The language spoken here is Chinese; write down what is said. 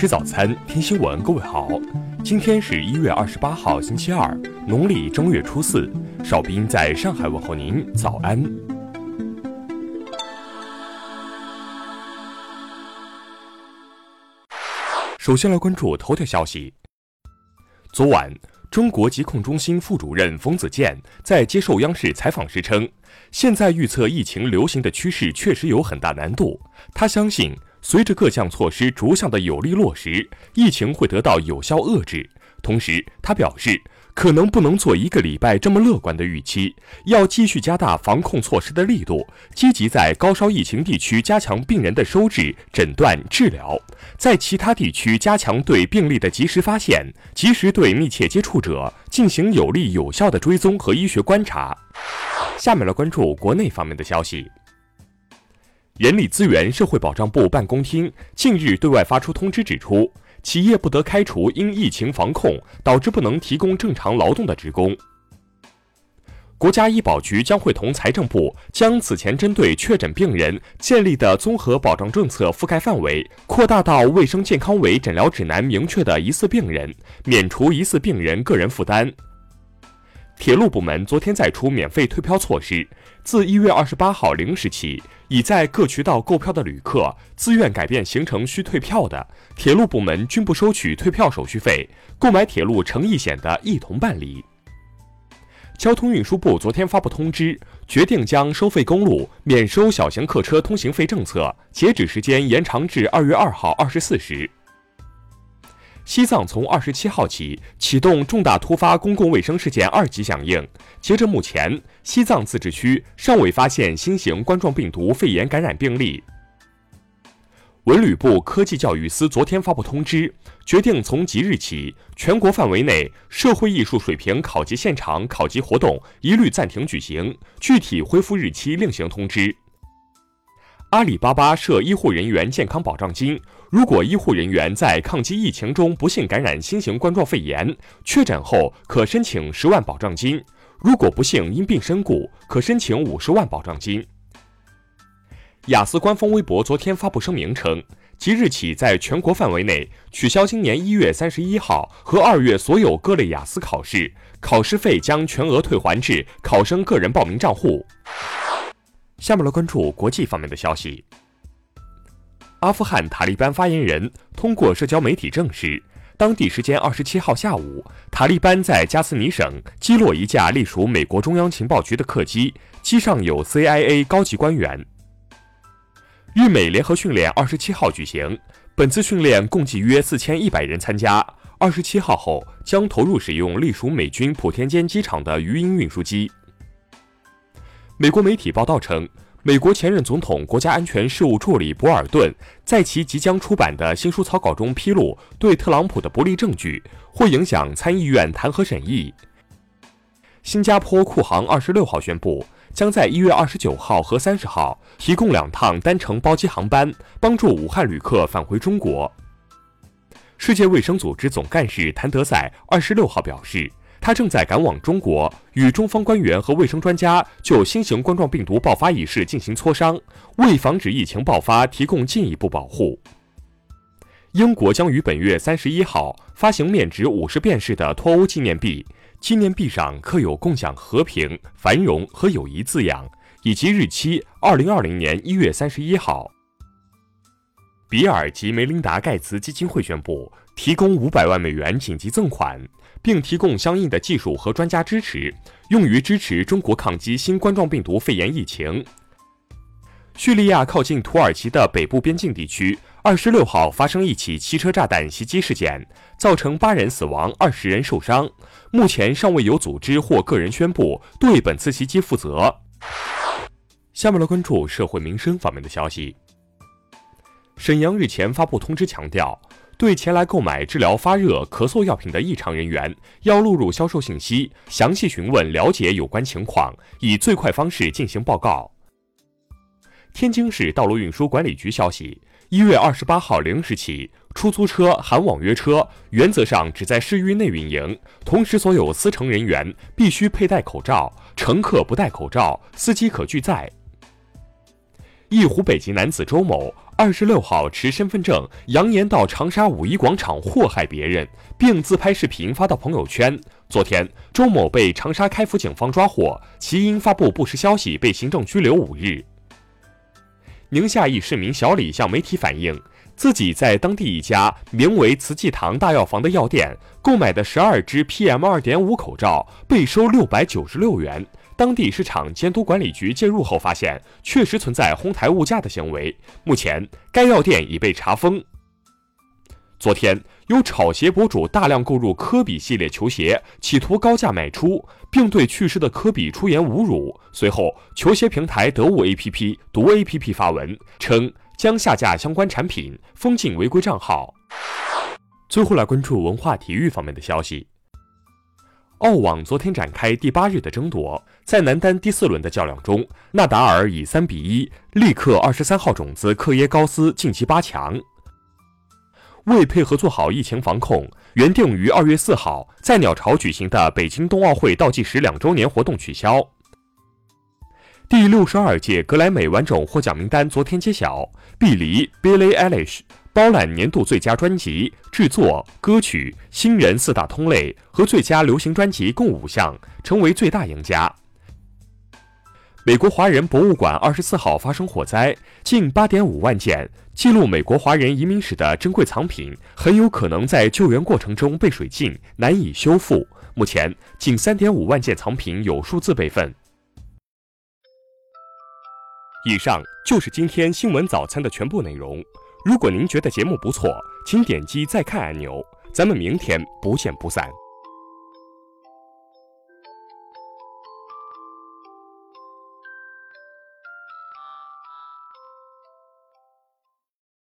吃早餐，听新闻。各位好，今天是一月二十八号，星期二，农历正月初四。邵斌在上海问候您，早安。首先来关注头条消息。昨晚，中国疾控中心副主任冯子健在接受央视采访时称，现在预测疫情流行的趋势确实有很大难度。他相信。随着各项措施逐项的有力落实，疫情会得到有效遏制。同时，他表示，可能不能做一个礼拜这么乐观的预期，要继续加大防控措施的力度，积极在高烧疫情地区加强病人的收治、诊断、治疗，在其他地区加强对病例的及时发现，及时对密切接触者进行有力有效的追踪和医学观察。下面来关注国内方面的消息。人力资源社会保障部办公厅近日对外发出通知，指出企业不得开除因疫情防控导致不能提供正常劳动的职工。国家医保局将会同财政部将此前针对确诊病人建立的综合保障政策覆盖范围扩大到卫生健康委诊疗指南明确的疑似病人，免除疑似病人个人负担。铁路部门昨天再出免费退票措施，自一月二十八号零时起，已在各渠道购票的旅客自愿改变行程需退票的，铁路部门均不收取退票手续费，购买铁路乘意险的一同办理。交通运输部昨天发布通知，决定将收费公路免收小型客车通行费政策截止时间延长至二月二号二十四时。西藏从二十七号起启动重大突发公共卫生事件二级响应。截至目前，西藏自治区尚未发现新型冠状病毒肺炎感染病例。文旅部科技教育司昨天发布通知，决定从即日起，全国范围内社会艺术水平考级现场考级活动一律暂停举行，具体恢复日期另行通知。阿里巴巴设医护人员健康保障金，如果医护人员在抗击疫情中不幸感染新型冠状肺炎，确诊后可申请十万保障金；如果不幸因病身故，可申请五十万保障金。雅思官方微博昨天发布声明称，即日起在全国范围内取消今年一月三十一号和二月所有各类雅思考试，考试费将全额退还至考生个人报名账户。下面来关注国际方面的消息。阿富汗塔利班发言人通过社交媒体证实，当地时间二十七号下午，塔利班在加斯尼省击落一架隶属美国中央情报局的客机，机上有 CIA 高级官员。日美联合训练二十七号举行，本次训练共计约四千一百人参加。二十七号后将投入使用隶属美军普天间机场的鱼鹰运输机。美国媒体报道称，美国前任总统、国家安全事务助理博尔顿在其即将出版的新书草稿中披露对特朗普的不利证据，会影响参议院弹劾审议。新加坡库航二十六号宣布，将在一月二十九号和三十号提供两趟单程包机航班，帮助武汉旅客返回中国。世界卫生组织总干事谭德赛二十六号表示。他正在赶往中国，与中方官员和卫生专家就新型冠状病毒爆发一事进行磋商，为防止疫情爆发提供进一步保护。英国将于本月三十一号发行面值五十便士的脱欧纪念币，纪念币上刻有“共享和平、繁荣和友谊”字样，以及日期二零二零年一月三十一号。比尔及梅琳达盖茨基金会宣布提供五百万美元紧急赠款。并提供相应的技术和专家支持，用于支持中国抗击新冠状病毒肺炎疫情。叙利亚靠近土耳其的北部边境地区，二十六号发生一起汽车炸弹袭击事件，造成八人死亡，二十人受伤。目前尚未有组织或个人宣布对本次袭击负责。下面来关注社会民生方面的消息。沈阳日前发布通知，强调。对前来购买治疗发热、咳嗽药品的异常人员，要录入销售信息，详细询问了解有关情况，以最快方式进行报告。天津市道路运输管理局消息，一月二十八号零时起，出租车含网约车原则上只在市域内运营，同时所有司乘人员必须佩戴口罩，乘客不戴口罩，司机可拒载。一湖北籍男子周某。二十六号持身份证扬言到长沙五一广场祸害别人，并自拍视频发到朋友圈。昨天，周某被长沙开福警方抓获，其因发布不实消息被行政拘留五日。宁夏一市民小李向媒体反映，自己在当地一家名为“慈济堂大药房”的药店购买的十二支 PM 二点五口罩被收六百九十六元。当地市场监督管理局介入后发现，确实存在哄抬物价的行为。目前，该药店已被查封。昨天，有炒鞋博主大量购入科比系列球鞋，企图高价卖出，并对去世的科比出言侮辱。随后，球鞋平台得物 APP 毒 APP 发文称将下架相关产品，封禁违规账号。最后来关注文化体育方面的消息。澳网昨天展开第八日的争夺，在男单第四轮的较量中，纳达尔以三比一力克二十三号种子克耶高斯晋级八强。为配合做好疫情防控，原定于二月四号在鸟巢举行的北京冬奥会倒计时两周年活动取消。第六十二届格莱美完整获奖名单昨天揭晓，碧梨 Billie Eilish。包揽年度最佳专辑、制作、歌曲、新人四大通类和最佳流行专辑共五项，成为最大赢家。美国华人博物馆二十四号发生火灾，近八点五万件记录美国华人移民史的珍贵藏品，很有可能在救援过程中被水浸，难以修复。目前，近三点五万件藏品有数字备份。以上就是今天新闻早餐的全部内容。如果您觉得节目不错，请点击再看按钮。咱们明天不见不散。